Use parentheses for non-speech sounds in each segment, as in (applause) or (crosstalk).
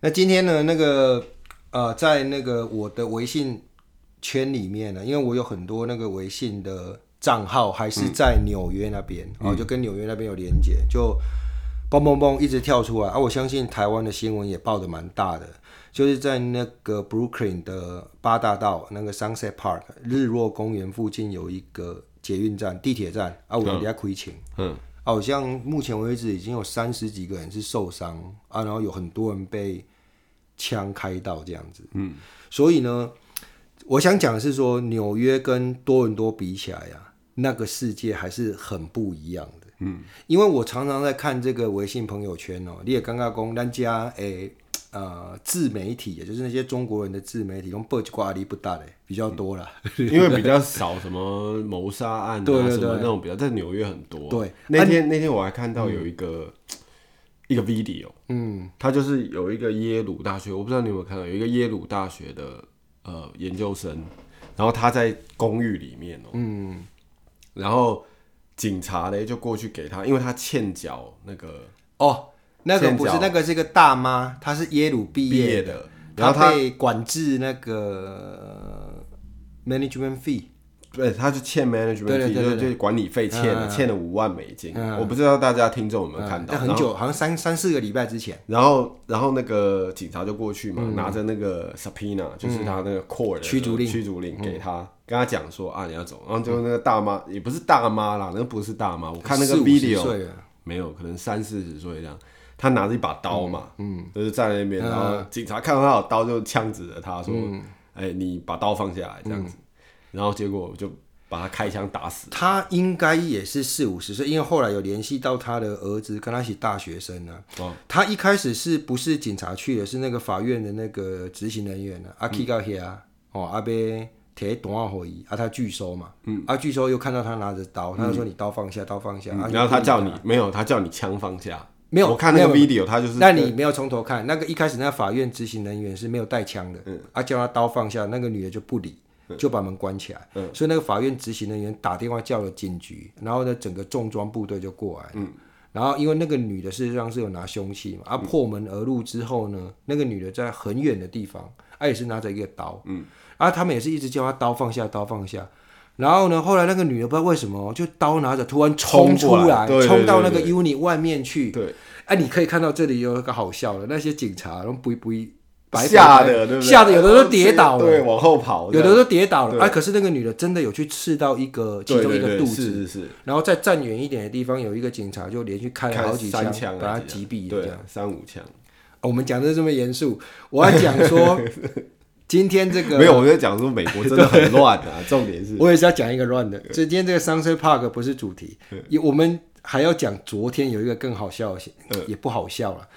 那今天呢，那个呃，在那个我的微信圈里面呢，因为我有很多那个微信的账号还是在纽约那边，然后、嗯哦、就跟纽约那边有连接，就嘣嘣嘣一直跳出来啊！我相信台湾的新闻也报的蛮大的。就是在那个 Brooklyn 的八大道那个 Sunset Park 日落公园附近有一个捷运站、地铁站啊，我人家亏钱，嗯，好像目前为止已经有三十几个人是受伤啊，然后有很多人被枪开到这样子，嗯，所以呢，我想讲的是说，纽约跟多伦多比起来呀，那个世界还是很不一样的，嗯，因为我常常在看这个微信朋友圈哦，你也刚刚讲咱家诶。呃，自媒体也就是那些中国人的自媒体，用报瓜力不大的比较多了，(laughs) 因为比较少什么谋杀案啊，对对对什么那种比较在纽约很多。对，那天、啊、那天我还看到有一个、嗯、一个 video，嗯，他就是有一个耶鲁大学，我不知道你有没有看到，有一个耶鲁大学的呃研究生，然后他在公寓里面哦、喔，嗯，然后警察呢就过去给他，因为他欠缴那个哦。那个不是，那个是一个大妈，她是耶鲁毕业的，然后她被管制那个 management fee，对，她是欠 management fee，就就管理费欠了，欠了五万美金。我不知道大家听众有没有看到，很久，好像三三四个礼拜之前。然后，然后那个警察就过去嘛，拿着那个 subpoena，就是他那个 court 驱逐令，驱逐令给他，跟他讲说啊，你要走。然后就那个大妈，也不是大妈啦，那个不是大妈，我看那个 video，没有，可能三四十岁这样。他拿着一把刀嘛，嗯，就是站在那边，然后警察看到他有刀，就枪指着他说：“哎，你把刀放下来，这样子。”然后结果就把他开枪打死。他应该也是四五十岁，因为后来有联系到他的儿子，跟他一起大学生呢。哦，他一开始是不是警察去的？是那个法院的那个执行人员呢？阿 K 高黑啊，哦，阿贝铁短回忆啊，他拒收嘛，嗯，啊拒收又看到他拿着刀，他就说：“你刀放下，刀放下。”然后他叫你没有，他叫你枪放下。没有，我看那个 video，他就是。那你没有从头看，那个一开始那个法院执行人员是没有带枪的，嗯，啊叫他刀放下，那个女的就不理，就把门关起来，嗯，所以那个法院执行人员打电话叫了警局，然后呢整个重装部队就过来，嗯，然后因为那个女的事实上是有拿凶器嘛，啊破门而入之后呢，那个女的在很远的地方，啊也是拿着一个刀，嗯，啊他们也是一直叫他刀放下，刀放下。然后呢，后来那个女的不知道为什么，就刀拿着突然冲出来，冲到那个 unit 外面去。对，哎，你可以看到这里有一个好笑的，那些警察都不不白吓的，对不对？吓得有的都跌倒了，对，往后跑，有的都跌倒了。哎，可是那个女的真的有去刺到一个其中一个肚子，是是是。然后再站远一点的地方，有一个警察就连续开了好几枪，把他击毙，这样三五枪。我们讲的这么严肃，我要讲说。(laughs) 今天这个没有，我在讲说美国真的很乱啊。(laughs) 重点是，我也是要讲一个乱的。所以今天这个 Sunset Park 不是主题，我们还要讲昨天有一个更好笑的，也不好笑了。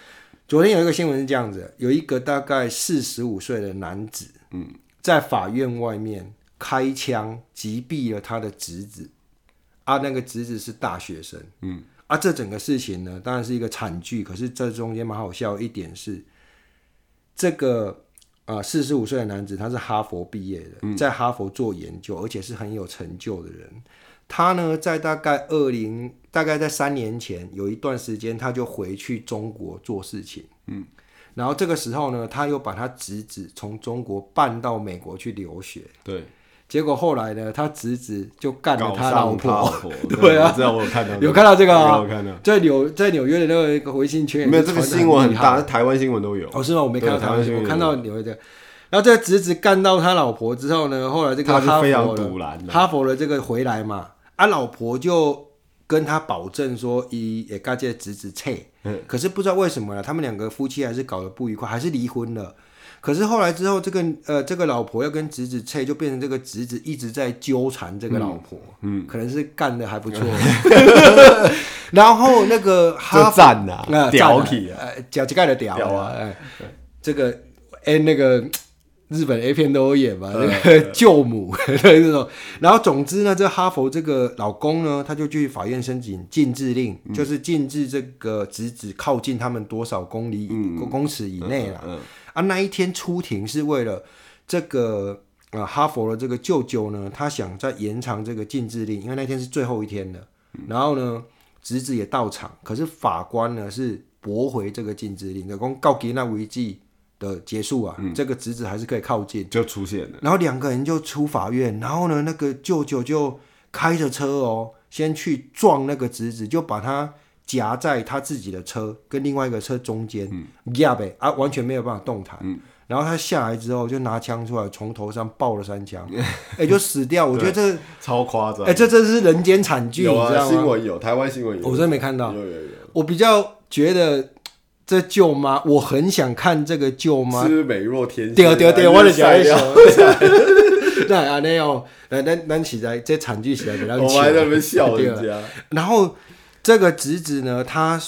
昨天有一个新闻是这样子：有一个大概四十五岁的男子，嗯，在法院外面开枪击毙了他的侄子，啊，那个侄子是大学生，嗯，啊，这整个事情呢，当然是一个惨剧。可是这中间蛮好笑的一点是，这个。啊，四十五岁的男子，他是哈佛毕业的，在哈佛做研究，而且是很有成就的人。他呢，在大概二零，大概在三年前，有一段时间，他就回去中国做事情。嗯，然后这个时候呢，他又把他侄子从中国办到美国去留学。对。结果后来呢，他侄子就干了他老婆。(laughs) 对啊，知道我有看到，有看到这个啊？在纽在纽约的那个微信圈，没有这个新闻很大，台湾新闻都有。哦，是吗？我没看到台湾新闻，我看到纽约的。然后这个侄子干到他老婆之后呢，后来这个哈佛的哈佛的这个回来嘛，啊，老婆就跟他保证说，以也干这个侄子切。嗯。可是不知道为什么呢，他们两个夫妻还是搞得不愉快，还是离婚了。可是后来之后，这个呃，这个老婆要跟侄子拆，就变成这个侄子一直在纠缠这个老婆，嗯，可能是干的还不错。(laughs) 然后那个 (laughs) 哈赞呐，屌皮啊，脚趾盖的屌啊，哎，这个哎那个日本 A 片都有演嘛，那个 (laughs) 舅母这种。然后总之呢，这哈佛这个老公呢，他就去法院申请禁制令，就是禁止这个侄子靠近他们多少公里、公尺以内了。啊，那一天出庭是为了这个呃哈佛的这个舅舅呢，他想再延长这个禁制令，因为那天是最后一天了。然后呢，侄子也到场，可是法官呢是驳回这个禁制令，就讲告给那违纪的结束啊，嗯、这个侄子还是可以靠近，就出现了。然后两个人就出法院，然后呢，那个舅舅就开着车哦，先去撞那个侄子，就把他夹在他自己的车跟另外一个车中间，压呗、嗯、啊，完全没有办法动弹。嗯然后他下来之后就拿枪出来，从头上爆了三枪，(laughs) 哎，就死掉。我觉得这超夸张，哎，这真是人间惨剧，有啊，你知道吗？新闻有，台湾新闻有，我真的没看到。有有有。我比较觉得这舅妈，我很想看这个舅妈，是美若天仙。对对对，我的小孩子。(laughs) 那啊，那样，那那那起来，这惨剧起来比较。我还在那边笑人家。然后这个侄子呢，他。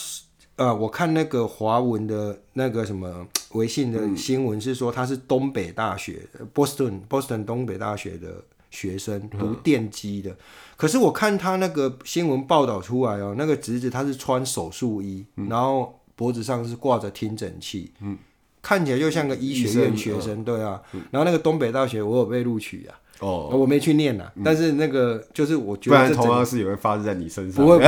呃，我看那个华文的那个什么微信的新闻是说他是东北大学波士顿波士顿东北大学的学生，读电机的。嗯、可是我看他那个新闻报道出来哦，那个侄子他是穿手术衣，嗯、然后脖子上是挂着听诊器，嗯、看起来就像个医学院学生，对啊。嗯、然后那个东北大学我有被录取啊。哦，我没去念呐，但是那个就是我觉得，不然同样的事也会发生在你身上。不会，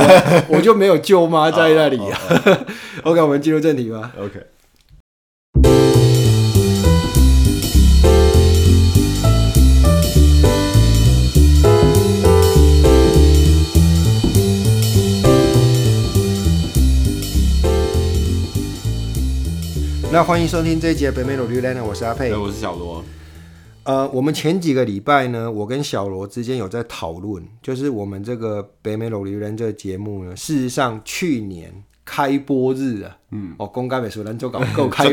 我就没有舅妈在那里啊。(laughs) OK，我们进入正题吧。OK。那欢迎收听这一节北美罗流连，我是阿佩，我是小罗。呃，我们前几个礼拜呢，我跟小罗之间有在讨论，就是我们这个北美老驴人这个节目呢，事实上去年开播日啊，嗯，哦，公开美术人就搞够开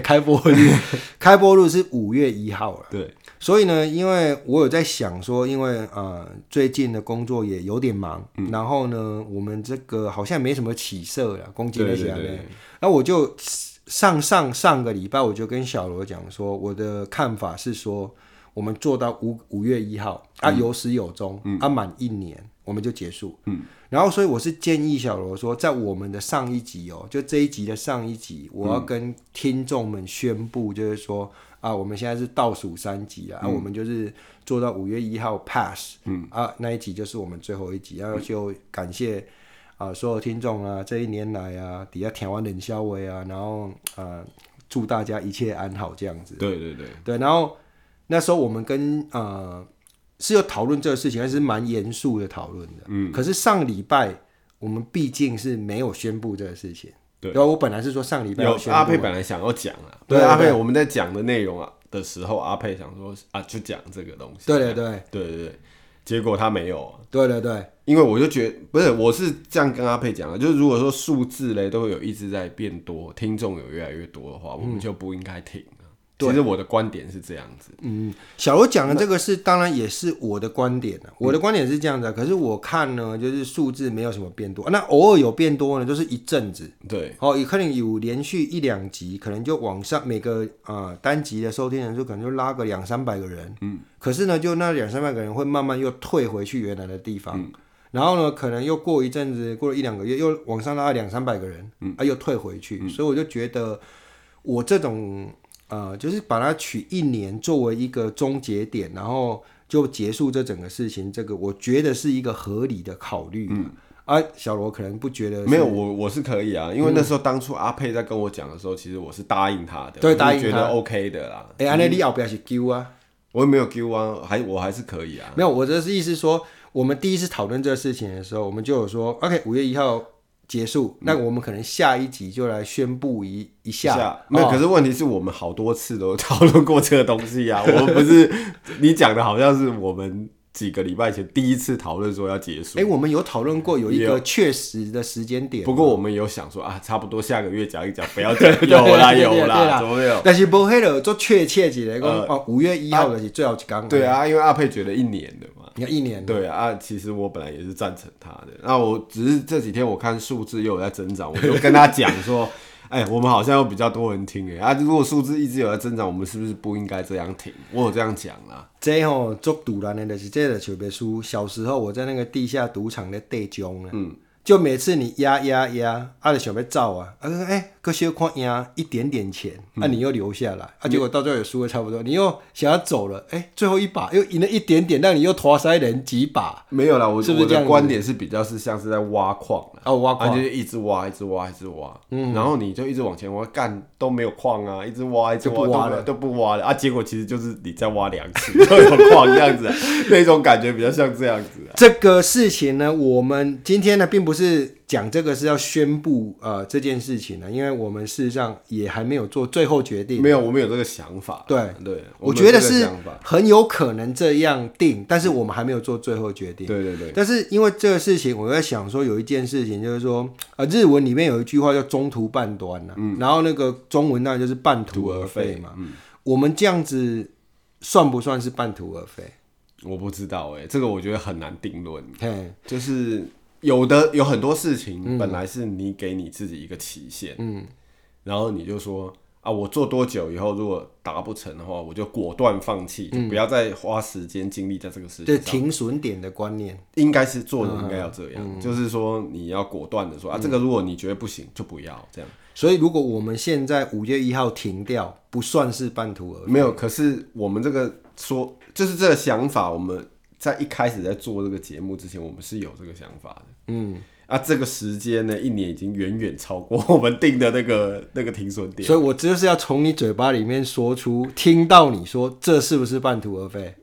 开播日，(laughs) 开播日是五月一号了，对，所以呢，因为我有在想说，因为呃，最近的工作也有点忙，嗯、然后呢，我们这个好像没什么起色了，攻击那些，然后我就。上上上个礼拜我就跟小罗讲说，我的看法是说，我们做到五五月一号啊，有始有终，嗯、啊满一年我们就结束。嗯，然后所以我是建议小罗说，在我们的上一集哦，就这一集的上一集，我要跟听众们宣布，就是说啊，我们现在是倒数三集啊我们就是做到五月一号 pass，嗯。啊那一集就是我们最后一集，然后就感谢。啊，所有听众啊，这一年来啊，底下听完冷消微啊，然后啊，祝大家一切安好这样子。对对对对，然后那时候我们跟呃是有讨论这个事情，还是蛮严肃的讨论的。嗯。可是上礼拜我们毕竟是没有宣布这个事情。对。然后我本来是说上礼拜有阿佩本来想要讲啊，对阿佩我们在讲的内容啊的时候，阿佩想说啊，就讲这个东西。对对对对对对。结果他没有。对对对，因为我就觉得不是，我是这样跟阿佩讲的，就是如果说数字嘞都有一直在变多，听众有越来越多的话，我们就不应该停。其实我的观点是这样子，嗯，小罗讲的这个是，当然也是我的观点、啊、我的观点是这样子、啊，可是我看呢，就是数字没有什么变多，那偶尔有变多呢，就是一阵子，对，哦，也可能有连续一两集，可能就往上每个啊、呃、单集的收听人数可能就拉个两三百个人，嗯，可是呢，就那两三百个人会慢慢又退回去原来的地方，嗯、然后呢，可能又过一阵子，过了一两个月，又往上拉两三百个人，嗯，啊，又退回去，嗯、所以我就觉得我这种。呃，就是把它取一年作为一个终结点，然后就结束这整个事情。这个我觉得是一个合理的考虑。嗯，啊，小罗可能不觉得。没有，我我是可以啊，因为那时候当初阿佩在跟我讲的时候，其实我是答应他的，对，答应得 OK 的啦。哎、欸，安内利奥不要去丢啊，我也没有丢啊，还我还是可以啊。没有，我的意思是说，我们第一次讨论这个事情的时候，我们就有说，OK，五月一号。结束，那我们可能下一集就来宣布一一下。没有，可是问题是我们好多次都讨论过这个东西呀、啊。(laughs) 我们不是你讲的，好像是我们。几个礼拜前第一次讨论说要结束，哎、欸，我们有讨论过有一个确实的时间点。不过我们有想说啊，差不多下个月讲一讲，不要讲 (laughs) 有啦有啦，怎么没有？但是不黑了，做确切几来讲哦，五月一号的是最后一讲。对啊，因为阿佩觉得一年的嘛，你看一年。对啊，其实我本来也是赞成他的，那我只是这几天我看数字又有在增长，我就跟他 (laughs) 讲说。哎、欸，我们好像有比较多人听哎啊！如果数字一直有在增长，我们是不是不应该这样停？我有这样讲啊。这吼做赌烂的，就是这个球别输。小时候我在那个地下赌场的地中呢，嗯，就每次你压压压，啊，就想要走啊，啊，哎、欸，可小看赢一点点钱，那、嗯啊、你又留下来，啊，结果到最后也输的差不多，你又想要走了，哎、欸，最后一把又赢了一点点，但你又拖塞人几把，没有啦，我是不是这样？观点是比较是像是在挖矿哦，挖矿、啊、就是一直挖，一直挖，一直挖，嗯，然后你就一直往前挖，干都没有矿啊，一直挖，一直挖，不挖了都不挖了啊，结果其实就是你在挖两次 (laughs) 都有矿这样子，(laughs) 那种感觉比较像这样子、啊。这个事情呢，我们今天呢，并不是。讲这个是要宣布呃这件事情呢，因为我们事实上也还没有做最后决定。没有，我们有这个想法。对对，我，我觉得是很有可能这样定，但是我们还没有做最后决定。对对对。但是因为这个事情，我在想说有一件事情就是说，呃，日文里面有一句话叫“中途半端”呐，嗯，然后那个中文那就是“半途而废”嘛。嗯。我们这样子算不算是半途而废？我不知道哎、欸，这个我觉得很难定论。嘿，就是。有的有很多事情，本来是你给你自己一个期限，嗯，然后你就说啊，我做多久以后如果达不成的话，我就果断放弃，就不要再花时间精力在这个事情停损点的观念应该是做的应该要这样，就是说你要果断的说啊，这个如果你觉得不行，就不要这样。所以如果我们现在五月一号停掉，不算是半途而废。没有，可是我们这个说就是这个想法，我们。在一开始在做这个节目之前，我们是有这个想法的。嗯，啊，这个时间呢，一年已经远远超过我们定的那个那个停损点。所以我就是要从你嘴巴里面说出，听到你说这是不是半途而废？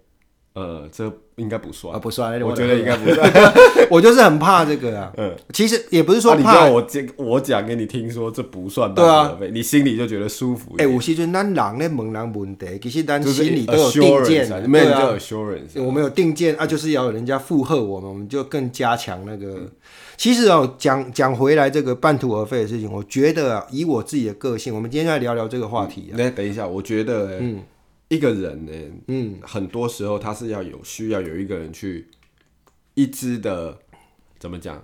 呃，这应该不算啊，不算。我觉得应该不算。(laughs) 我就是很怕这个啊。(laughs) 嗯，其实也不是说怕。啊、你叫我讲，我讲给你听，说这不算半途而废，你心里就觉得舒服。哎、欸，有时阵咱人咧问人问题，其实咱心里都有定见。没有叫 assurance，我们有定见啊，就是要有人家附和我们，我们就更加强那个。嗯、其实哦，讲讲回来这个半途而废的事情，我觉得啊，以我自己的个性，我们今天来聊聊这个话题。来、嗯，等一下，我觉得，嗯。一个人呢，嗯，很多时候他是要有需要有一个人去一直的怎么讲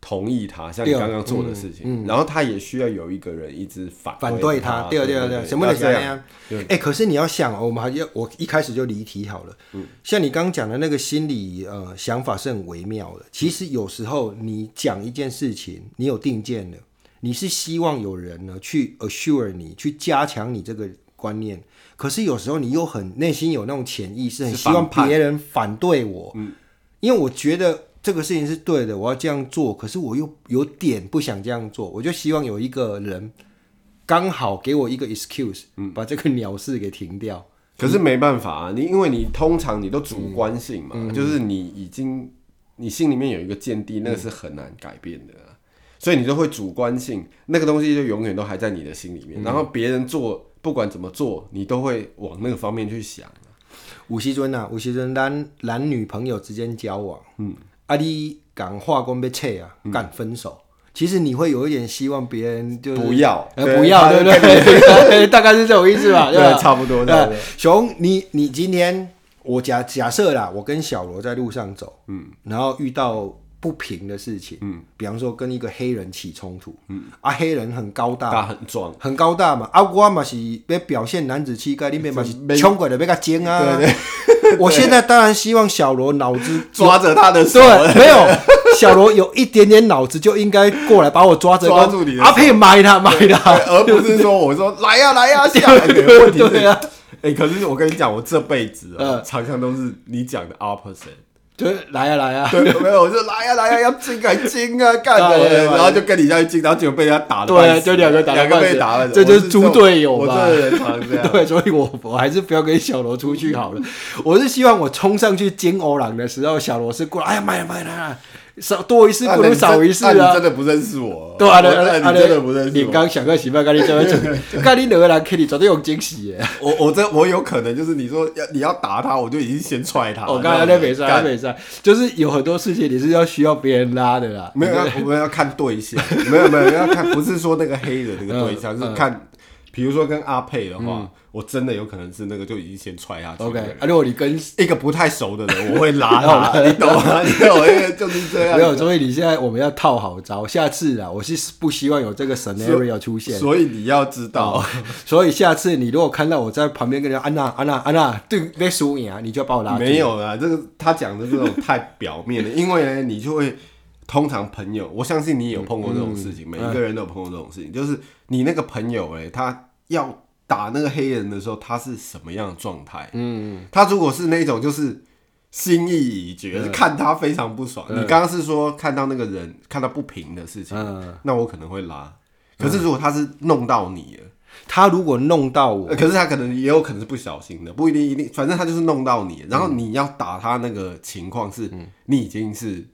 同意他，像你刚刚做的事情，嗯嗯、然后他也需要有一个人一直反反对他，对对对对，什么的这样？哎，可是你要想哦，我们还要我一开始就离题好了，嗯，像你刚刚讲的那个心理呃想法是很微妙的。其实有时候你讲一件事情，你有定见的，你是希望有人呢去 assure 你，去加强你这个观念。可是有时候你又很内心有那种潜意识，很希望别人反对我，嗯，因为我觉得这个事情是对的，我要这样做，可是我又有点不想这样做，我就希望有一个人刚好给我一个 excuse，嗯，把这个鸟事给停掉。可是没办法啊，你因为你通常你都主观性嘛，嗯，就是你已经你心里面有一个见地，那个是很难改变的，所以你就会主观性，那个东西就永远都还在你的心里面，然后别人做。不管怎么做，你都会往那个方面去想。吴锡尊啊，吴锡尊，男男女朋友之间交往，嗯，啊，你讲话讲被切啊，敢分手，其实你会有一点希望别人就不要，呃，不要，(laughs) 对不对？大概是这种意思吧，(laughs) 对，差不多。对，熊，你你今天我假假设啦，我跟小罗在路上走，嗯，然后遇到。不平的事情，嗯，比方说跟一个黑人起冲突，嗯，啊，黑人很高大，大很壮，很高大嘛，啊，我嘛是要表现男子气概，里面嘛 (laughs) 是冲过来要他尖啊，对对，(laughs) 我现在当然希望小罗脑子抓着他的手，对，没有，小罗有一点点脑子就应该过来把我抓着，抓住你的，阿佩埋他埋他，而不是说 (laughs) 我说来呀来呀下。来，问题对啊，哎，可是我跟你讲，我这辈子啊，常常都是你讲的 opposite。就来呀来呀，对，没有，我就来呀来呀，要进啊进啊 (laughs) 干的，然后就跟你下去进，然后结果被人家打了，对，就两个打，两个被打了，这就是猪队友 (laughs) 对，所以我我还是不要跟小罗出去好了。我是希望我冲上去金欧朗的时候，小罗是过来，哎呀妈呀妈呀！少多一事不如少一事啊！你真的不认识我？对啊，你真的不认识。你刚想个什么？跟你讲，(laughs) 跟你两个人肯定绝对有惊喜耶！我我这我有可能就是你说要你要打他，我就已经先踹他。我刚才在比赛，比赛就是有很多事情你是要需要别人拉的啦。没有，我们要看对象。没有没有要看，不是说那个黑的那个对象，是看。比如说跟阿佩的话，嗯、我真的有可能是那个就已经先踹下去。OK，啊，如果你跟一个不太熟的人，(laughs) 我会拉他，你懂吗？你懂吗？因为就是这样。没有，所以你现在我们要套好招，下次啊，我是不希望有这个 scenario 出现。所以你要知道，哦，所以下次你如果看到我在旁边跟人安娜安娜安娜对被输赢啊，你就要把我拉。没有啦，这个他讲的这种太表面了，因为呢，你就会。通常朋友，我相信你有碰过这种事情，嗯、每一个人都有碰过这种事情，嗯、就是你那个朋友哎，他要打那个黑人的时候，他是什么样的状态？嗯，他如果是那种就是心意已决，嗯、看他非常不爽。嗯、你刚刚是说看到那个人看到不平的事情，嗯、那我可能会拉。可是如果他是弄到你了，他如果弄到我，可是他可能也有可能是不小心的，不一定一定，反正他就是弄到你，然后你要打他那个情况是，你已经是。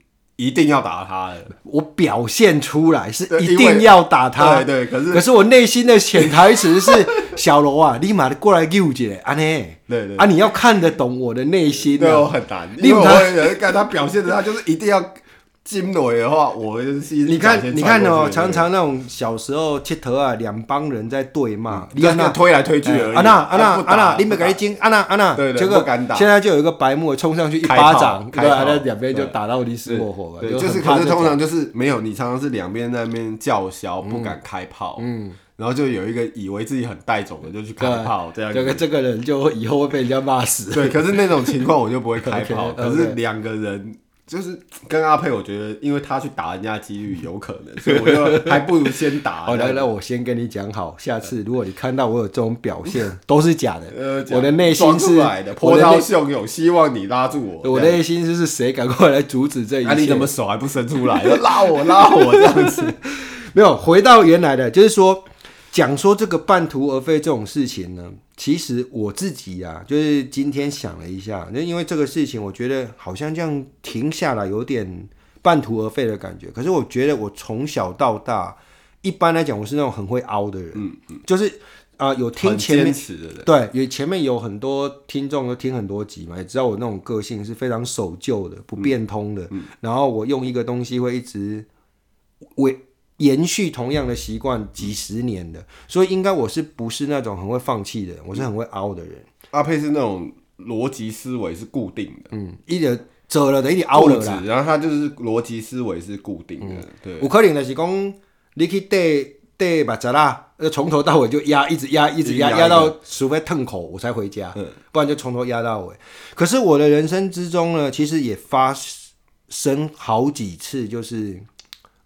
一定要打他的，我表现出来是一定要打他。对，对对，可是可是我内心的潜台词是 (laughs) 小罗啊，立马过来救姐安内？对对啊，你要看得懂我的内心，对我很难，因为我会有人看他表现的，他就是一定要。金雷的话，我就是你看，你看哦，常常那种小时候切头啊，两帮人在对骂，你看那推来推去而已。安娜，安娜，安娜，你没给金，安娜，安娜，对对，不敢打。现在就有一个白目冲上去一巴掌，对，那两边就打到你死我活了。就是，可是通常就是没有，你常常是两边在那边叫嚣，不敢开炮。嗯，然后就有一个以为自己很带种的，就去开炮，这样。这个这个人就以后会被人家骂死。对，可是那种情况我就不会开炮。(laughs) 可是两个人。就是跟阿佩，我觉得，因为他去打人家几率有可能，所以我就还不如先打。(laughs) 好，来，来我先跟你讲好，下次如果你看到我有这种表现，(laughs) 都是假的。我的内心是来的，波涛汹涌，希望你拉住我。我的内心就是谁赶快来阻止这一切？你怎么手还不伸出来？(laughs) 拉我，拉我这样子。没有回到原来的，就是说。讲说这个半途而废这种事情呢，其实我自己呀、啊，就是今天想了一下，那因为这个事情，我觉得好像这样停下来有点半途而废的感觉。可是我觉得我从小到大，一般来讲，我是那种很会凹的人，嗯嗯，就是啊、呃，有听前面对，有前面有很多听众都听很多集嘛，也知道我那种个性是非常守旧的、不变通的。嗯嗯、然后我用一个东西会一直为。延续同样的习惯几十年的，所以应该我是不是那种很会放弃的人？我是很会凹的人。阿佩是那种逻辑思维是固定的，嗯，一点折了的，一点凹了啦。然后他就是逻辑思维是固定的，嗯、对。有可能的是讲，你去对对把扎啦，从头到尾就压，一直压，一直压，压到除非痛口我才回家，嗯、不然就从头压到尾。可是我的人生之中呢，其实也发生好几次，就是。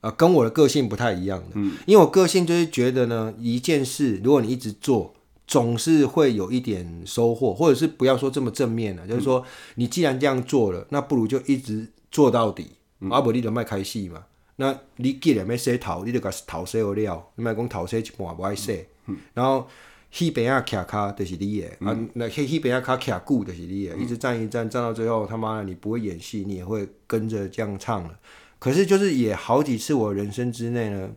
呃，跟我的个性不太一样的，嗯，因为我个性就是觉得呢，一件事如果你一直做，总是会有一点收获，或者是不要说这么正面了，就是说你既然这样做了，那不如就一直做到底，阿不你就卖开戏嘛。那你既然要洗头，你就把头洗好了，你卖讲头洗一半不爱洗，然后迄边啊卡卡就是你的，啊，那迄迄边啊卡卡固就是你的，一直站一站站到最后，他妈的你不会演戏，你也会跟着这样唱了。可是，就是也好几次，我人生之内呢，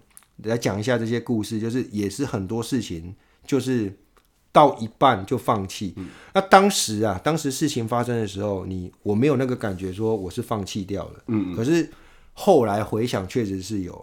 来讲一下这些故事，就是也是很多事情，就是到一半就放弃。嗯、那当时啊，当时事情发生的时候，你我没有那个感觉，说我是放弃掉了。嗯，嗯。可是后来回想，确实是有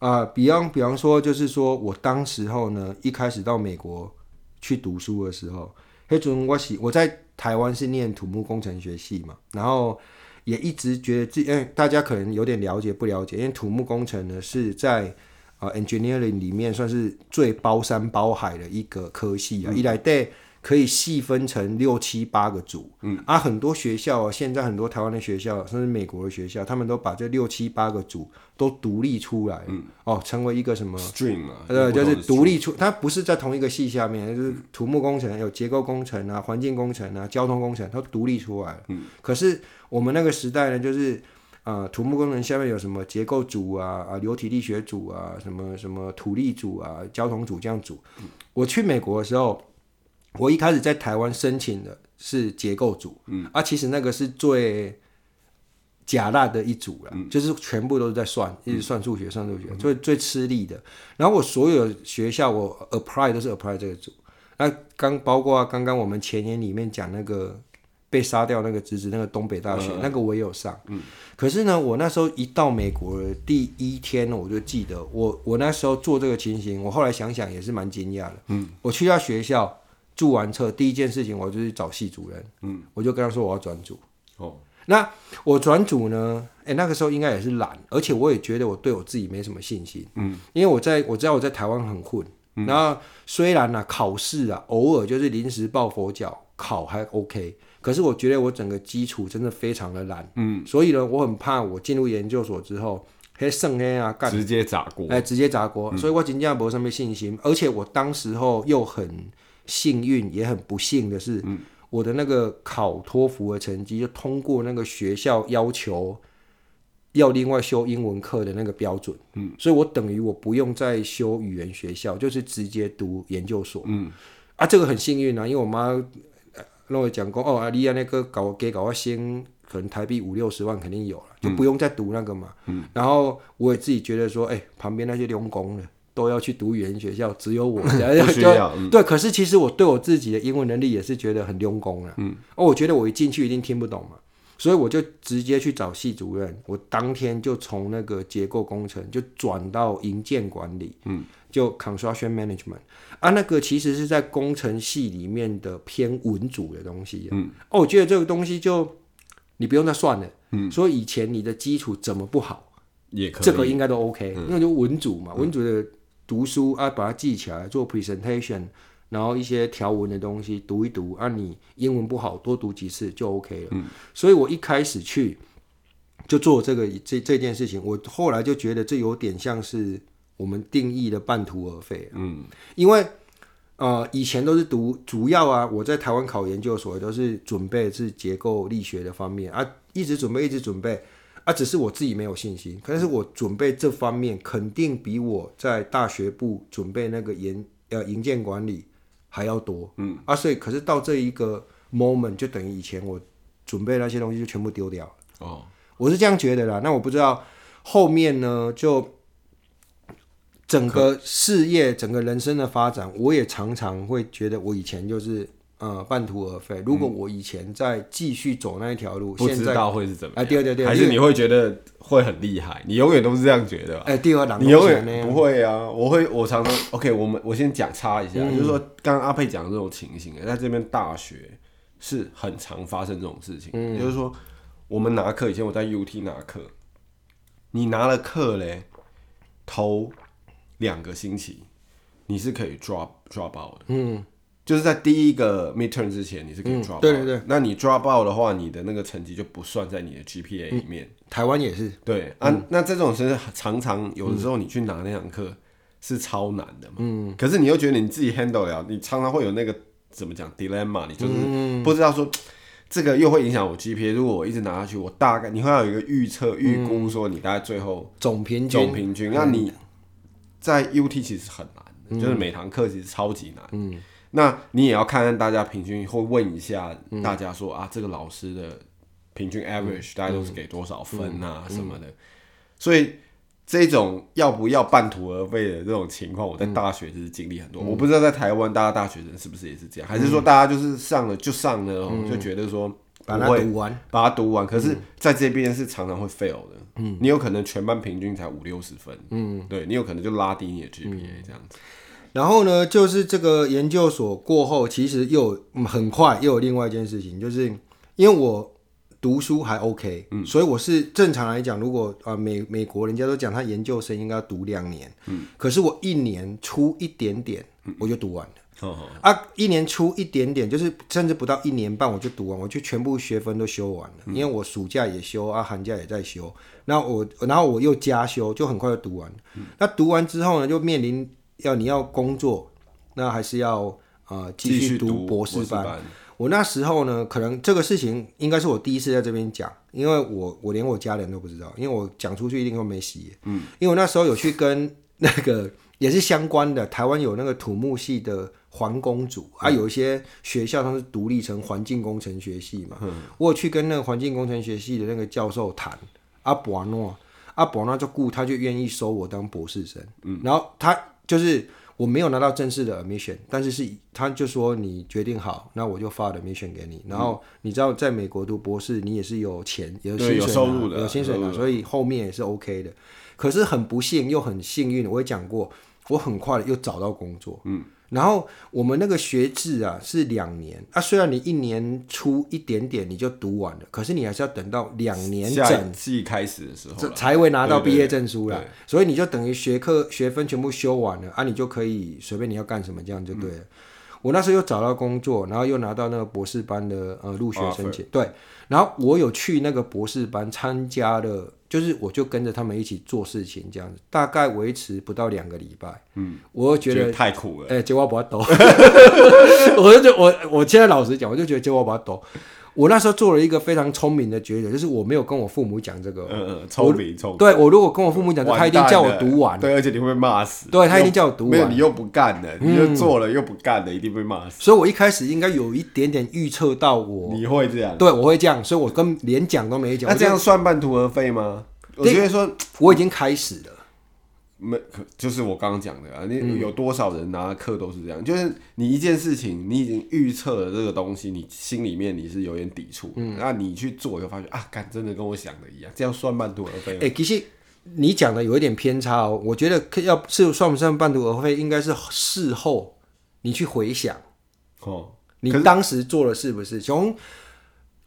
啊、呃。比方，比方说，就是说我当时候呢，一开始到美国去读书的时候，那时我喜我在台湾是念土木工程学系嘛，然后。也一直觉得自己，大家可能有点了解不了解，因为土木工程呢是在啊、呃、engineering 里面算是最包山包海的一个科系啊，一来对。可以细分成六七八个组，嗯，啊，很多学校啊，现在很多台湾的学校，甚至美国的学校，他们都把这六七八个组都独立出来，嗯，哦，成为一个什么 stream 啊，呃，就是独立出，它不是在同一个系下面，就是土木工程有结构工程啊、环境工程啊、交通工程，它独立出来了，嗯，可是我们那个时代呢，就是啊、呃，土木工程下面有什么结构组啊、啊流体力学组啊、什么什么土力组啊、交通组这样组，嗯、我去美国的时候。我一开始在台湾申请的是结构组，嗯，啊，其实那个是最假辣的一组了，嗯、就是全部都是在算，一直算数学，算数学，最最吃力的。然后我所有学校我 apply 都是 apply 这个组，那刚包括刚刚我们前言里面讲那个被杀掉那个侄子，那个东北大学、嗯、那个我也有上，嗯，可是呢，我那时候一到美国的第一天，我就记得我我那时候做这个情形，我后来想想也是蛮惊讶的，嗯，我去到学校。注完册第一件事情，我就去找系主任，嗯，我就跟他说我要转组。哦，那我转组呢？哎、欸，那个时候应该也是懒，而且我也觉得我对我自己没什么信心，嗯，因为我在我知道我在台湾很混，嗯、然后虽然呢、啊、考试啊偶尔就是临时抱佛脚考还 OK，可是我觉得我整个基础真的非常的烂，嗯，所以呢我很怕我进入研究所之后。黑剩黑啊，直接砸锅，哎，直接砸锅，所以我真正没什么信心，而且我当时候又很幸运，也很不幸的是，我的那个考托福的成绩就通过那个学校要求要另外修英文课的那个标准，嗯，所以我等于我不用再修语言学校，就是直接读研究所，嗯，啊，这个很幸运啊，因为我妈跟我讲过，哦，阿丽亚那个搞给搞个先。可能台币五六十万肯定有了，就不用再读那个嘛。嗯、然后我也自己觉得说，哎、欸，旁边那些佣工的都要去读语言学校，只有我 (laughs) 不需要。嗯、对，可是其实我对我自己的英文能力也是觉得很用功了。嗯，哦，我觉得我一进去一定听不懂嘛，所以我就直接去找系主任，我当天就从那个结构工程就转到营建管理，嗯，就 construction management 啊，那个其实是在工程系里面的偏文组的东西。嗯，哦，我觉得这个东西就。你不用再算了，嗯，所以以前你的基础怎么不好，也可以，这个应该都 OK，嗯，因为就文组嘛，文组的读书啊，把它记起来做 presentation，然后一些条文的东西读一读啊，你英文不好多读几次就 OK 了，嗯，所以我一开始去就做这个这这件事情，我后来就觉得这有点像是我们定义的半途而废，嗯，因为。呃，以前都是读主要啊，我在台湾考研究所都是准备是结构力学的方面啊，一直准备一直准备啊，只是我自己没有信心，可是我准备这方面肯定比我在大学部准备那个研呃营建管理还要多，嗯。啊，所以可是到这一个 moment 就等于以前我准备那些东西就全部丢掉。了哦，我是这样觉得啦，那我不知道后面呢就。整个事业、整个人生的发展，我也常常会觉得，我以前就是呃半途而废。如果我以前再继续走那一条路，不知道会是怎么样？哎，对对对，还是你会觉得会很厉害？你永远都是这样觉得？哎，第二档，你永远不会啊！我会，我常常 OK。我们我先讲插一下，就是说刚刚阿佩讲的这种情形，在这边大学是很常发生这种事情。嗯，就是说我们拿课，以前我在 UT 拿课，你拿了课嘞，头。两个星期，你是可以 drop drop out 的，嗯，就是在第一个 midterm 之前，你是可以 drop out。对对。对，那你 drop out 的话，你的那个成绩就不算在你的 GPA 里面。台湾也是，对啊，那这种是常常有的时候你去拿那堂课是超难的嘛，嗯，可是你又觉得你自己 handle 了，你常常会有那个怎么讲 dilemma，你就是不知道说这个又会影响我 GPA，如果我一直拿下去，我大概你会有一个预测预估说你大概最后总平均。总平均，那你。在 UT 其实很难就是每堂课其实超级难。嗯，那你也要看看大家平均，会问一下大家说、嗯、啊，这个老师的平均 average、嗯、大家都是给多少分啊、嗯、什么的。所以这种要不要半途而废的这种情况，我在大学就是经历很多。嗯、我不知道在台湾大家大学生是不是也是这样，嗯、还是说大家就是上了就上了，嗯、就觉得说。把它读完，把它读完。可是在这边是常常会 fail 的。嗯，你有可能全班平均才五六十分。嗯，对，你有可能就拉低你的 GPA 这样子。然后呢，就是这个研究所过后，其实又很快又有另外一件事情，就是因为我读书还 OK，嗯，所以我是正常来讲，如果啊美美国人家都讲他研究生应该要读两年，嗯，可是我一年出一点点，我就读完了。Oh, oh. 啊，一年出一点点，就是甚至不到一年半我就读完，我就全部学分都修完了。嗯、因为我暑假也修啊，寒假也在修。然后我，然后我又加修，就很快就读完。嗯、那读完之后呢，就面临要你要工作，那还是要啊、呃、继续读博士班。士班我那时候呢，可能这个事情应该是我第一次在这边讲，因为我我连我家人都不知道，因为我讲出去一定会没戏。嗯，因为我那时候有去跟那个也是相关的，台湾有那个土木系的。环工组啊，有一些学校它是独立成环境工程学系嘛。嗯、我有去跟那个环境工程学系的那个教授谈，阿博诺，阿博诺就雇他就愿意收我当博士生。嗯，然后他就是我没有拿到正式的 admission，但是是他就说你决定好，那我就发 admission 给你。然后你知道在美国读博士，你也是有钱有薪水有收入的，有薪水的，所以后面也是 OK 的。可是很不幸又很幸运，我也讲过，我很快又找到工作。嗯。然后我们那个学制啊是两年。啊，虽然你一年出一点点你就读完了，可是你还是要等到两年整季开始的时候才会拿到毕业证书了。所以你就等于学科学分全部修完了啊，你就可以随便你要干什么这样就对了。嗯、我那时候又找到工作，然后又拿到那个博士班的呃入学申请，对，然后我有去那个博士班参加了，就是我就跟着他们一起做事情，这样子，大概维持不到两个礼拜，嗯，我觉得，太苦了，哎、欸，结果我把它抖，(laughs) 我就觉我我现在老实讲，我就觉得结果我把它抖。我那时候做了一个非常聪明的抉择，就是我没有跟我父母讲这个。嗯嗯，聪明聪明。对，我如果跟我父母讲，他一定叫我读完。对，而且你会被骂死。对，他一定叫我读完。没有，你又不干的，你又做了又不干的，一定被骂死。所以我一开始应该有一点点预测到我你会这样。对，我会这样，所以我跟连讲都没讲。那这样算半途而废吗？我觉得说我已经开始了。没，就是我刚刚讲的啊，你有多少人拿课都是这样，嗯、就是你一件事情，你已经预测了这个东西，你心里面你是有点抵触，嗯，那你去做，就发现啊，干真的跟我想的一样，这样算半途而废？哎、欸，其实你讲的有一点偏差哦，我觉得要是算不算半途而废，应该是事后你去回想，哦，你当时做了是不是从？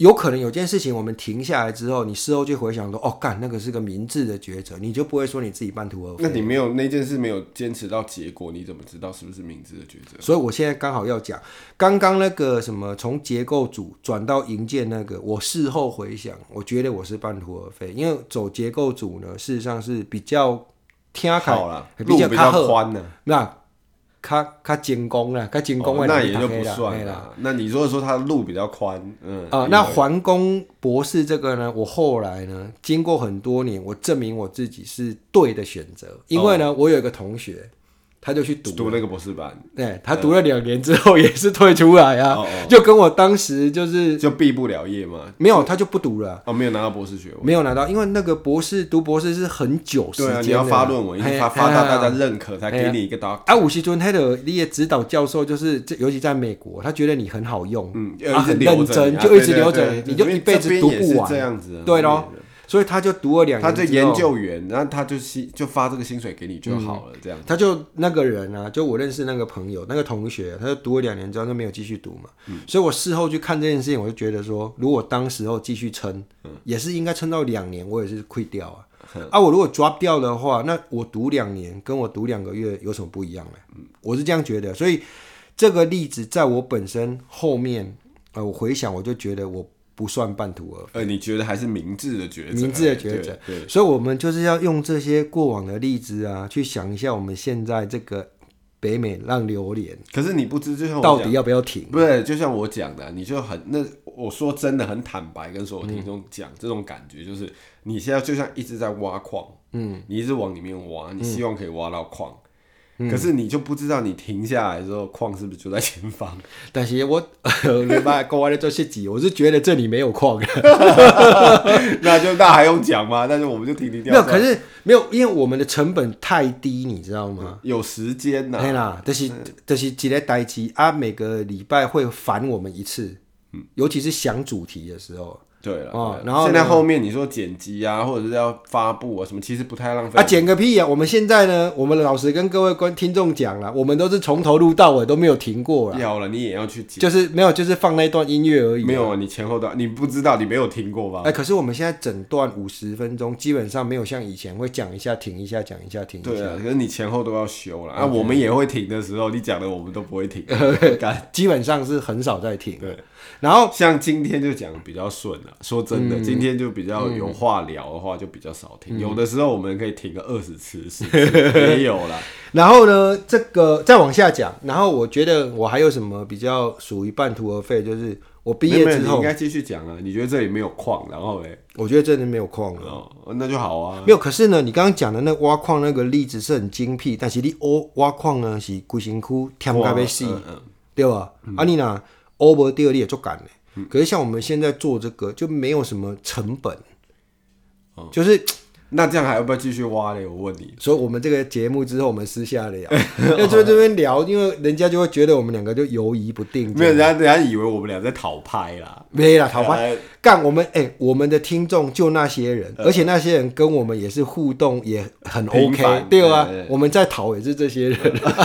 有可能有件事情，我们停下来之后，你事后就回想说：“哦，干那个是个明智的抉择。”你就不会说你自己半途而废。那你没有那件事没有坚持到结果，你怎么知道是不是明智的抉择？所以我现在刚好要讲，刚刚那个什么从结构组转到营建那个，我事后回想，我觉得我是半途而废，因为走结构组呢，事实上是比较听好了，路比较宽的那。他他精工了，他精工了，那也就不算啦。那你如果说他路比较宽，嗯啊，那环工博士这个呢，我后来呢，经过很多年，我证明我自己是对的选择，因为呢，我有一个同学。他就去读读那个博士班，对，他读了两年之后也是退出来啊，就跟我当时就是就毕不了业嘛，没有他就不读了，哦，没有拿到博士学位，没有拿到，因为那个博士读博士是很久时间，你要发论文，发发到大家认可才给你一个 doctor。啊，吴锡尊他的那些指导教授就是，尤其在美国，他觉得你很好用，嗯，很认真，就一直留着，你就一辈子读不完，这样子，对咯。所以他就读了两年，他就研究员，然后他就薪就发这个薪水给你就好了，嗯、这样。他就那个人啊，就我认识那个朋友，那个同学，他就读了两年之后就没有继续读嘛。嗯、所以我事后去看这件事情，我就觉得说，如果当时候继续撑，嗯、也是应该撑到两年，我也是亏掉啊。嗯、啊，我如果 drop 掉的话，那我读两年跟我读两个月有什么不一样呢？嗯、我是这样觉得。所以这个例子在我本身后面，呃，我回想我就觉得我。不算半途而废。呃，你觉得还是明智的抉择？明智的抉择。对，所以，我们就是要用这些过往的例子啊，去想一下我们现在这个北美浪流连。可是你不知，就像到底要不要停？不对，就像我讲的，你就很那，我说真的很坦白，跟所有听众讲，这种感觉就是，你现在就像一直在挖矿，嗯，你一直往里面挖，你希望可以挖到矿。可是你就不知道，你停下来之后，矿是不是就在前方？(laughs) 但是我你把国外的做设计，我是觉得这里没有矿，(laughs) 那就那还用讲吗？但是我们就停停掉。没有，可是没有，因为我们的成本太低，你知道吗？有时间呐，对啦，就是就是几个待机啊，每个礼拜会烦我们一次，尤其是想主题的时候。对了，哦，然后现在后面你说剪辑啊，或者是要发布啊什么，其实不太浪费。啊，剪个屁啊！我们现在呢，我们老实跟各位观听众讲了，我们都是从头录到尾都没有停过了。要了，你也要去剪，就是没有，就是放那段音乐而已。没有啊，你前后段你不知道，你没有听过吧？哎，可是我们现在整段五十分钟，基本上没有像以前会讲一下停一下，讲一下停一下。对啊，可是你前后都要修了。啊，我们也会停的时候，你讲的我们都不会停，(laughs) 基本上是很少在停。对。然后像今天就讲比较顺了，说真的，今天就比较有话聊的话就比较少停。有的时候我们可以停个二十次，是也有啦。(laughs) 然后呢，这个再往下讲，然后我觉得我还有什么比较属于半途而废，就是我毕业之后应该继续讲啊。你觉得这里没有矿，然后嘞？我觉得这里没有矿了，那就好啊。没有，可是呢，你刚刚讲的那挖矿那个例子是很精辟，但是你挖挖矿呢是龟辛苦，天干被死，对吧？啊，你呢？over 第二例也做赶呢，可是像我们现在做这个就没有什么成本，嗯、就是那这样还要不要继续挖嘞？我问你，所以我们这个节目之后我们私下聊，那就在这边聊，因为人家就会觉得我们两个就犹疑不定，没有人家人家以为我们俩在讨拍啦，没啦讨拍。干我们哎、欸，我们的听众就那些人，而且那些人跟我们也是互动也很 OK，对吧？我们在讨也是这些人，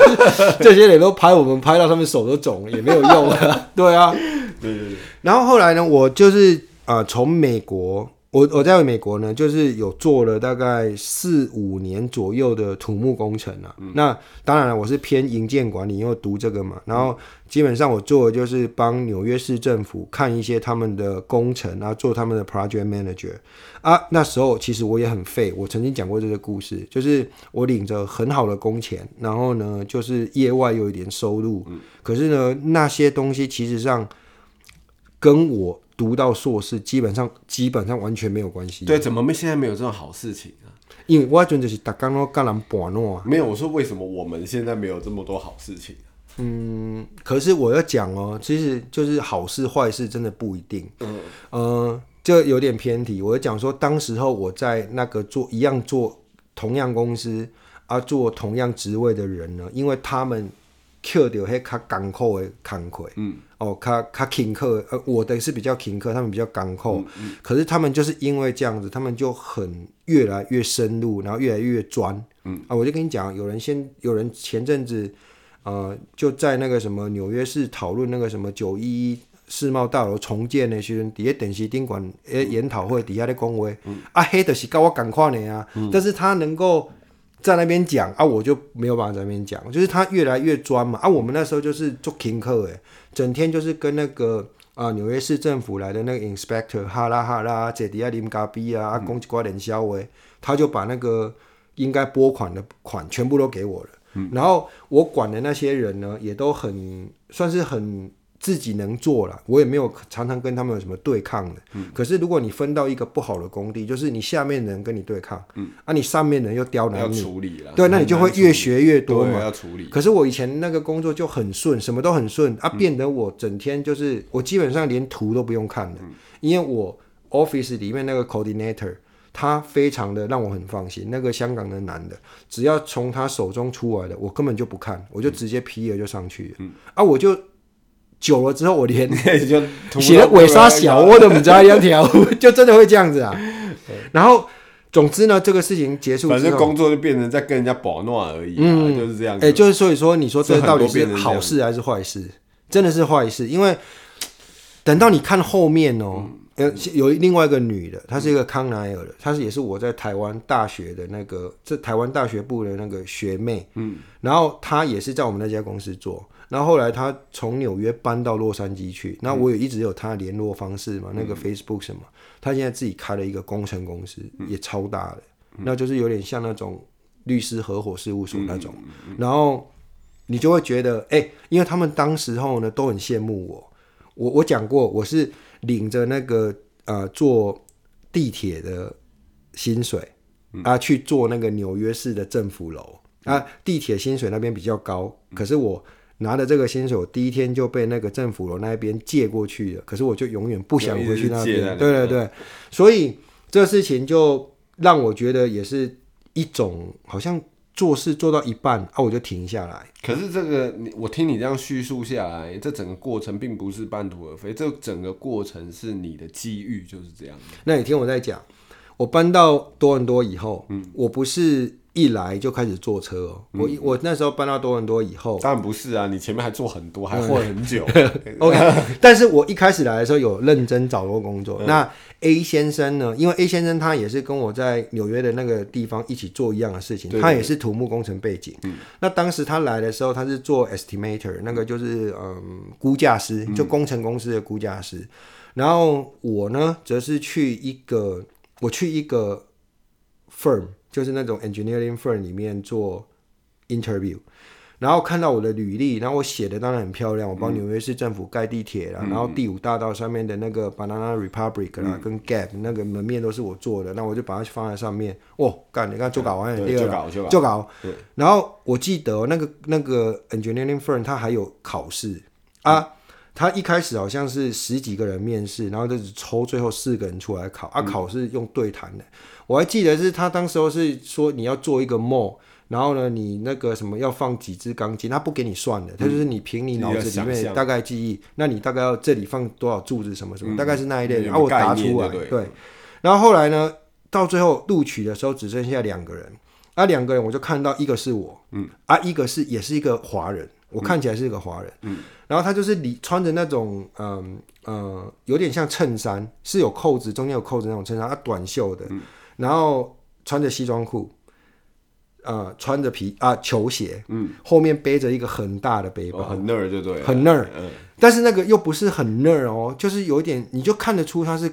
(laughs) 这些人都拍我们拍到他们手都肿了，也没有用啊，对啊，对对对。然后后来呢，我就是啊从美国我我在美国呢，就是有做了大概四五年左右的土木工程啊。嗯、那当然了，我是偏营建管理，因为读这个嘛。然后基本上我做的就是帮纽约市政府看一些他们的工程啊，做他们的 project manager 啊。那时候其实我也很废，我曾经讲过这个故事，就是我领着很好的工钱，然后呢，就是业外有一点收入。嗯、可是呢，那些东西其实上跟我。读到硕士，基本上基本上完全没有关系。对，怎么没现在没有这种好事情啊？因为我觉得就是大家都干人摆弄啊。没有，我说为什么我们现在没有这么多好事情啊？嗯，可是我要讲哦，其实就是好事坏事真的不一定。嗯，呃，这有点偏题。我要讲说，当时候我在那个做一样做同样公司啊，做同样职位的人呢，因为他们。Q 掉迄较艰苦的慷慨，嗯，哦，较较勤课，呃，我的是比较勤课，他们比较艰苦，嗯嗯、可是他们就是因为这样子，他们就很越来越深入，然后越来越专，嗯。啊，我就跟你讲，有人先，有人前阵子，呃，就在那个什么纽约市讨论那个什么九一一世贸大楼重建的时候，底下电视宾馆诶研讨会底下咧讲话，嗯、啊，黑的是跟我赶快的啊，嗯、但是他能够。在那边讲啊，我就没有办法在那边讲，就是他越来越专嘛啊，我们那时候就是做听课诶，整天就是跟那个啊纽约市政府来的那个 inspector 哈啦哈啦，坐底下林嘎逼啊，啊讲一寡练肖话，他就把那个应该拨款的款全部都给我了，然后我管的那些人呢，也都很算是很。自己能做了，我也没有常常跟他们有什么对抗的。嗯、可是如果你分到一个不好的工地，就是你下面的人跟你对抗，嗯、啊，你上面的人又刁难你，对，那你就会越学越多嘛。要处理。可是我以前那个工作就很顺，什么都很顺啊，变得我整天就是我基本上连图都不用看的，嗯、因为我 office 里面那个 coordinator 他非常的让我很放心。那个香港的男的，只要从他手中出来的，我根本就不看，我就直接批了就上去了。嗯、啊，我就。久了之后，我连 (laughs) 写的尾沙小我都不知道要条，(laughs) (laughs) 就真的会这样子啊。然后，总之呢，这个事情结束之后，反正工作就变成在跟人家保暖而已，嗯，就是这样。哎、欸，就是所以说，你说这到底是好事还是坏事？真的是坏事，因为等到你看后面哦，有有另外一个女的，她是一个康奈尔的，她是也是我在台湾大学的那个，这台湾大学部的那个学妹，嗯，然后她也是在我们那家公司做。然后后来他从纽约搬到洛杉矶去，那我也一直有他的联络方式嘛，嗯、那个 Facebook 什么，他现在自己开了一个工程公司，嗯、也超大的，嗯、那就是有点像那种律师合伙事务所那种。然后你就会觉得，哎、欸，因为他们当时候呢都很羡慕我，我我讲过，我是领着那个呃坐地铁的薪水、嗯、啊去做那个纽约市的政府楼、嗯、啊，地铁薪水那边比较高，嗯、可是我。拿的这个薪水，我第一天就被那个政府楼那边借过去了。可是我就永远不想回去那边。对对对，所以这个事情就让我觉得也是一种好像做事做到一半啊，我就停下来。可是这个你我听你这样叙述下来，这整个过程并不是半途而废，这整个过程是你的机遇就是这样。那你听我在讲，我搬到多伦多以后，嗯，我不是。一来就开始坐车哦，我、嗯、我那时候搬到多伦多以后，当然不是啊，你前面还坐很多，还混很久。(laughs) OK，但是我一开始来的时候有认真找过工作。嗯、那 A 先生呢？因为 A 先生他也是跟我在纽约的那个地方一起做一样的事情，他也是土木工程背景。嗯、那当时他来的时候，他是做 estimator，那个就是嗯估价师，就工程公司的估价师。嗯、然后我呢，则是去一个，我去一个 firm。就是那种 engineering firm 里面做 interview，然后看到我的履历，然后我写的当然很漂亮，我帮纽约市政府盖地铁啦，嗯、然后第五大道上面的那个 Banana Republic 啦，嗯、跟 Gap 那个门面都是我做的，那我就把它放在上面。哦，干，你看就搞完了，第二就搞就搞。对。然后我记得那个那个 engineering firm 它还有考试。啊，他一开始好像是十几个人面试，然后就只抽最后四个人出来考啊，考试用对谈的。我还记得是他当时候是说你要做一个 mall，然后呢，你那个什么要放几支钢筋，他不给你算的，他就是你凭你脑子里面大概记忆，那你大概要这里放多少柱子什么什么，大概是那一类，然后我答出来，对，然后后来呢，到最后录取的时候只剩下两个人，啊，两个人我就看到一个是我，嗯，啊，一个是也是一个华人，我看起来是一个华人。嗯，然后他就是里穿着那种嗯呃有点像衬衫，是有扣子，中间有扣子那种衬衫，他短袖的，嗯、然后穿着西装裤。呃，穿着皮啊球鞋，嗯，后面背着一个很大的背包，哦、很 nerd 就对，很 nerd，嗯，但是那个又不是很 nerd 哦，就是有点，你就看得出他是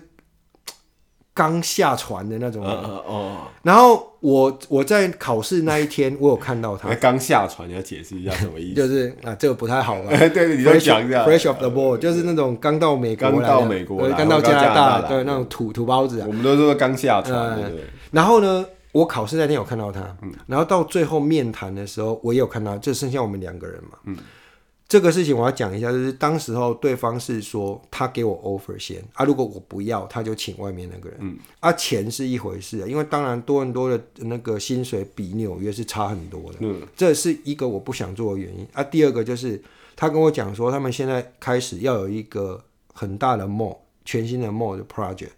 刚下船的那种，哦，哦，然后我我在考试那一天，我有看到他。刚下船，你要解释一下什么意思？(laughs) 就是啊，这个不太好吧？(laughs) 对，你再讲一下，fresh off the boat，就是那种刚到美国，刚到美国，刚到加拿大，对，那种土土包子，我们都说刚下船，然后呢？我考试那天有看到他，嗯、然后到最后面谈的时候，我也有看到，就剩下我们两个人嘛。嗯、这个事情我要讲一下，就是当时候对方是说他给我 offer 先啊，如果我不要，他就请外面那个人。嗯、啊，钱是一回事，因为当然多伦多的那个薪水比纽约是差很多的。嗯，这是一个我不想做的原因啊。第二个就是他跟我讲说，他们现在开始要有一个很大的 mall，全新的 mall 的 project。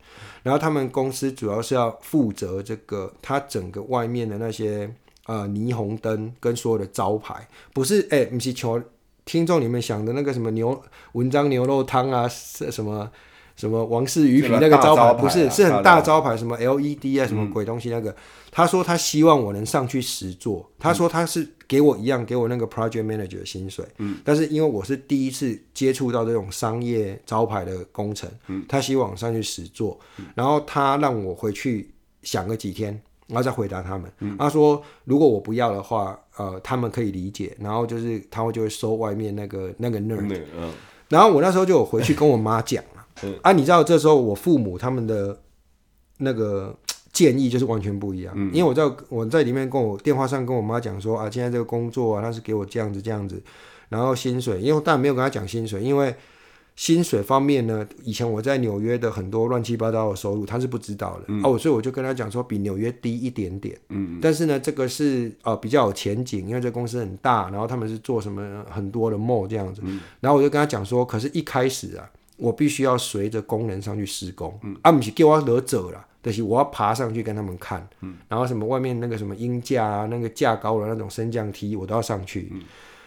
然后他们公司主要是要负责这个，他整个外面的那些呃霓虹灯跟所有的招牌，不是哎，不是像听众你们想的那个什么牛文章牛肉汤啊，是什么什么王氏鱼皮那个招牌，不是，是很大招牌，什么 LED 啊，什么鬼东西那个。他说他希望我能上去实做，他说他是。给我一样，给我那个 project manager 的薪水。嗯，但是因为我是第一次接触到这种商业招牌的工程，嗯，他希望我上去实做，嗯，然后他让我回去想个几天，然后再回答他们。嗯，他说如果我不要的话，呃，他们可以理解，然后就是他会就会收外面那个那个 nerd。嗯，然后我那时候就有回去跟我妈讲了。(laughs) 嗯，啊，你知道这时候我父母他们的那个。建议就是完全不一样，嗯、因为我在我在里面跟我电话上跟我妈讲说啊，现在这个工作啊，他是给我这样子这样子，然后薪水，因为当然没有跟他讲薪水，因为薪水方面呢，以前我在纽约的很多乱七八糟的收入他是不知道的，嗯、哦，所以我就跟他讲说比纽约低一点点，嗯，但是呢，这个是呃比较有前景，因为这公司很大，然后他们是做什么很多的 mall 这样子，嗯、然后我就跟他讲说，可是一开始啊，我必须要随着工人上去施工，嗯、啊，不是给我惹走了。但是我要爬上去跟他们看，嗯、然后什么外面那个什么鹰架啊，那个架高的那种升降梯，我都要上去。嗯、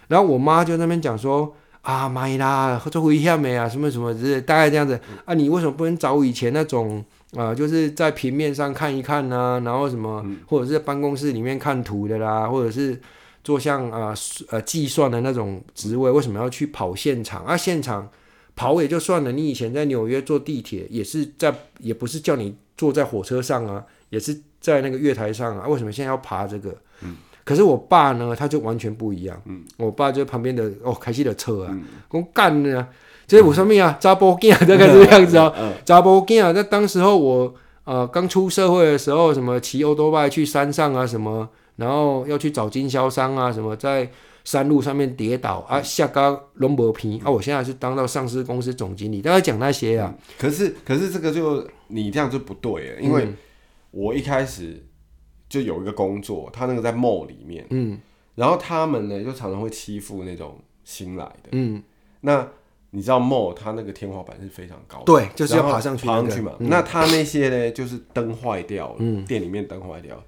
然后我妈就在那边讲说啊，买啦，做危险没啊，什么什么之类，大概这样子。嗯、啊，你为什么不能找以前那种啊，就是在平面上看一看啊，然后什么，嗯、或者是在办公室里面看图的啦，或者是做像啊呃计算的那种职位，为什么要去跑现场啊？现场跑也就算了，你以前在纽约坐地铁也是在，也不是叫你。坐在火车上啊，也是在那个月台上啊，为什么现在要爬这个？嗯，可是我爸呢，他就完全不一样。嗯，我爸就旁边的哦，开起的车啊，我干呢，这是我什么啊？查甫囝大概这个样子啊，查甫囝。那当时候我呃刚出社会的时候，什么骑欧多拜去山上啊，什么，然后要去找经销商啊，什么在山路上面跌倒啊，下高龙柏皮啊，我现在是当到上市公司总经理，大概讲那些啊。可是可是这个就。你这样就不对，因为我一开始就有一个工作，他那个在 mall 里面，嗯，然后他们呢就常常会欺负那种新来的，嗯，那你知道 mall 它那个天花板是非常高的，对，就是要爬上去，爬上去嘛。那他那些呢，就是灯坏掉了，嗯，店里面灯坏掉，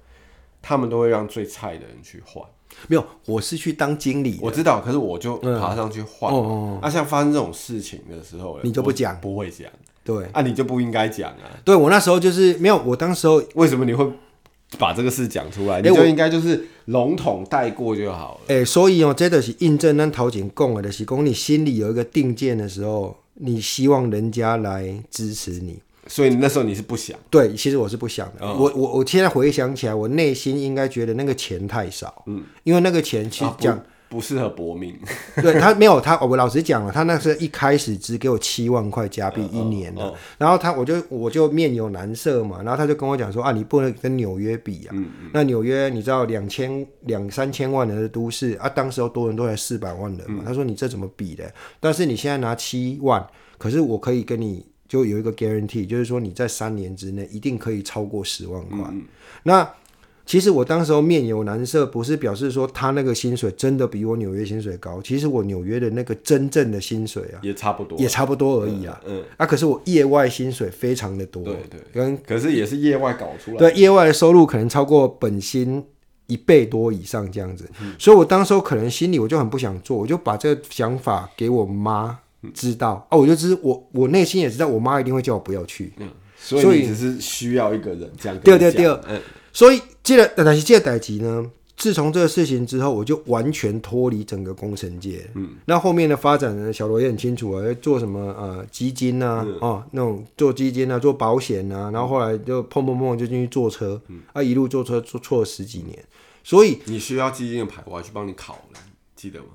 他们都会让最菜的人去换。没有，我是去当经理，我知道，可是我就爬上去换。哦，那像发生这种事情的时候，你就不讲，不会讲。对，啊，你就不应该讲啊。对，我那时候就是没有，我当时候为什么你会把这个事讲出来？你就应该就是笼统带过就好了。哎、欸，所以哦，这就是印证咱陶景讲的，就是讲你心里有一个定见的时候，你希望人家来支持你。所以那时候你是不想？对，其实我是不想的。嗯、我我我现在回想起来，我内心应该觉得那个钱太少。嗯，因为那个钱其实讲。啊不适合搏命，(laughs) 对他没有他，我老实讲了，他那时候一开始只给我七万块加币一年的，然后他我就我就面有难色嘛，然后他就跟我讲说啊，你不能跟纽约比啊，那纽约你知道两千两三千万人的都市啊，当时多人都才四百万人嘛，他说你这怎么比的？但是你现在拿七万，可是我可以跟你就有一个 guarantee，就是说你在三年之内一定可以超过十万块，那。其实我当时候面有难色，不是表示说他那个薪水真的比我纽约薪水高。其实我纽约的那个真正的薪水啊，也差不多，也差不多而已啊。嗯，嗯啊，可是我业外薪水非常的多。对对，跟可是也是业外搞出来。对，业外的收入可能超过本薪一倍多以上这样子。嗯、所以我当时候可能心里我就很不想做，我就把这个想法给我妈知道、嗯、啊，我就知我我内心也知道，我妈一定会叫我不要去。嗯，所以你只是需要一个人这样。对对对，嗯，所以这个但是这个代级呢。自从这个事情之后，我就完全脱离整个工程界。嗯，那后面的发展呢？小罗也很清楚啊，做什么呃基金啊，嗯、哦那种做基金啊，做保险啊，然后后来就碰碰碰就进去坐车，嗯、啊一路坐车坐错了十几年。所以你需要基金的牌，我要去帮你考了，记得吗？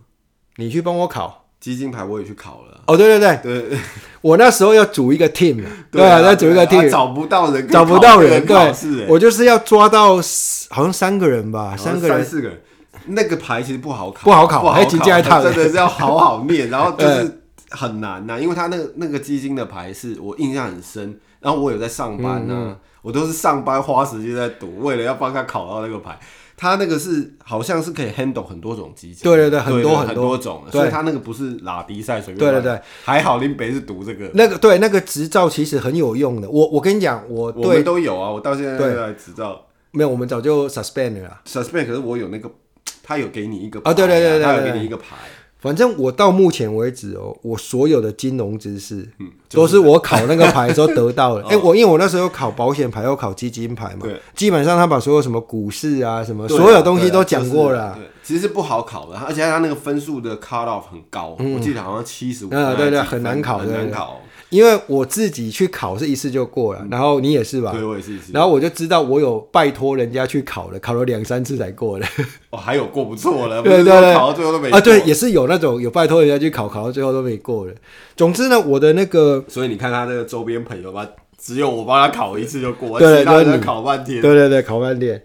你去帮我考。基金牌我也去考了。哦，对对对。对，我那时候要组一个 team，(laughs) 对啊，要组一个 team，找不到人，找不到人，对，我就是要抓到好像三个人吧，三个人，三四个人，那个牌其实不好考，不好考，还几届套，真的是要好好念，(laughs) 然后就是很难呐，因为他那个那个基金的牌是我印象很深，然后我有在上班呢，我都是上班花时间在读，为了要帮他考到那个牌。他那个是好像是可以 handle 很多种机器，对对对，很多很多种，所以他那个不是拉迪赛随便。对对对，还好林北是读这个。那个对那个执照其实很有用的，我我跟你讲，我我们都有啊，我到现在都在执照。没有，我们早就 suspend 了。suspend 可是我有那个，他有给你一个啊，对对对对，他有给你一个牌。反正我到目前为止哦，我所有的金融知识，嗯，都是我考那个牌的时候得到的。(laughs) 哎，我因为我那时候考保险牌，又考基金牌嘛，对，基本上他把所有什么股市啊，什么所有东西都讲过了。对，其实是不好考的，而且他那个分数的 cut off 很高，我记得好像七十五。啊，对对，很难考，很难考。因为我自己去考是一次就过了，然后你也是吧？对，我也是一次。然后我就知道我有拜托人家去考了，考了两三次才过了。(laughs) 哦，还有过不错了，(laughs) 对对对，考到最后都没过。啊，对，也是有那种有拜托人家去考，考到最后都没过了。总之呢，我的那个，所以你看他那个周边朋友吧，只有我帮他考一次就过，对，其他人考半天。对对对，考半天。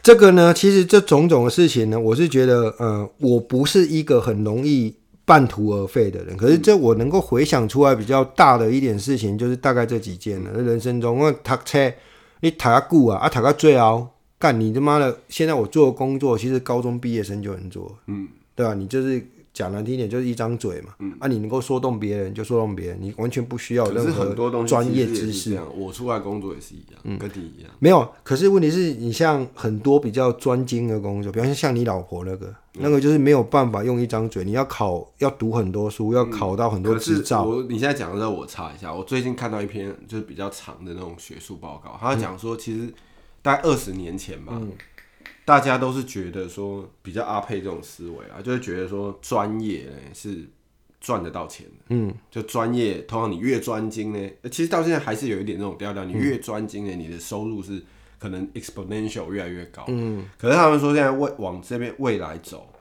这个呢，其实这种种的事情呢，我是觉得，呃，我不是一个很容易。半途而废的人，可是这我能够回想出来比较大的一点事情，就是大概这几件了。人生中，我读车，你读个久啊，啊读到最后，干你他妈的！现在我做的工作，其实高中毕业生就能做，嗯，对吧？你就是。讲难听点就是一张嘴嘛，嗯、啊，你能够说动别人就说动别人，你完全不需要任何专业知识。我出来工作也是一样，嗯，跟你一样。没有，可是问题是你像很多比较专精的工作，比方说像你老婆那个，嗯、那个就是没有办法用一张嘴，你要考，要读很多书，要考到很多执照。我你现在讲的时候，我查一下，我最近看到一篇就是比较长的那种学术报告，他讲说其实大概二十年前吧。嗯大家都是觉得说比较阿佩这种思维啊，就是觉得说专业呢是赚得到钱的，嗯，就专业，通常你越专精呢，其实到现在还是有一点那种调调，你越专精呢，你的收入是可能 exponential 越来越高，嗯，可是他们说现在未往这边未来走，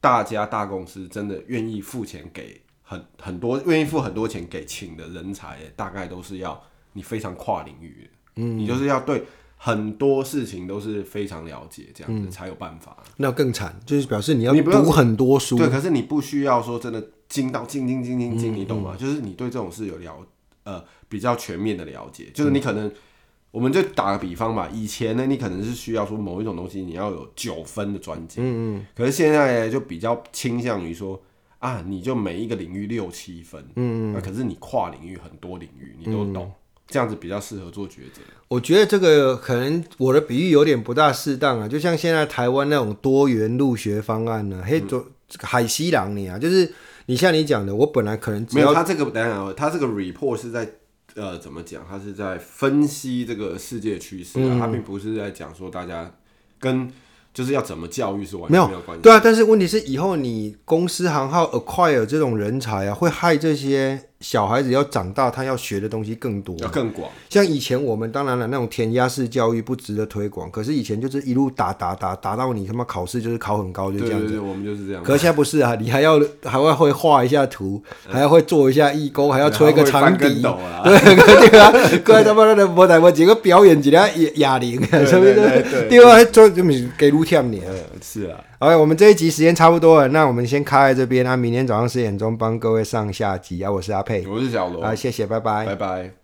大家大公司真的愿意付钱给很很多，愿意付很多钱给请的人才，大概都是要你非常跨领域的，嗯，你就是要对。很多事情都是非常了解，这样子才有办法。嗯、那更惨，就是表示你要读很多书。对，可是你不需要说真的精到精精精精精，你懂吗？嗯、就是你对这种事有了呃比较全面的了解。就是你可能，嗯、我们就打个比方吧，以前呢，你可能是需要说某一种东西你要有九分的专精，嗯嗯。可是现在就比较倾向于说啊，你就每一个领域六七分，嗯嗯。啊，可是你跨领域很多领域你都懂。嗯这样子比较适合做抉择。我觉得这个可能我的比喻有点不大适当啊，就像现在台湾那种多元入学方案呢，嘿，做海西郎你啊，就是你像你讲的，我本来可能没有他这个，等等他这个 report 是在呃怎么讲？他是在分析这个世界趋势啊，他、嗯、并不是在讲说大家跟。就是要怎么教育是完全没有关系。对啊，但是问题是以后你公司行号 acquire 这种人才啊，会害这些小孩子要长大，他要学的东西更多，要更广。像以前我们当然了，那种填鸭式教育不值得推广。可是以前就是一路打打打打到你他妈考试就是考很高，就这样子。对对对，我们就是这样。可是现在不是啊，你还要还要会画一下图，还要会做一下义工，还要吹个长笛。对 (laughs) 对啊，各位他妈的无代无几个表演几下哑哑铃，是不是？对啊，做就咪给卢天年。是啊。(laughs) 好，我们这一集时间差不多了，那我们先开在这边啊。明天早上十点钟帮各位上下集啊。我是阿佩，我是小罗。啊，谢谢，拜拜，拜拜。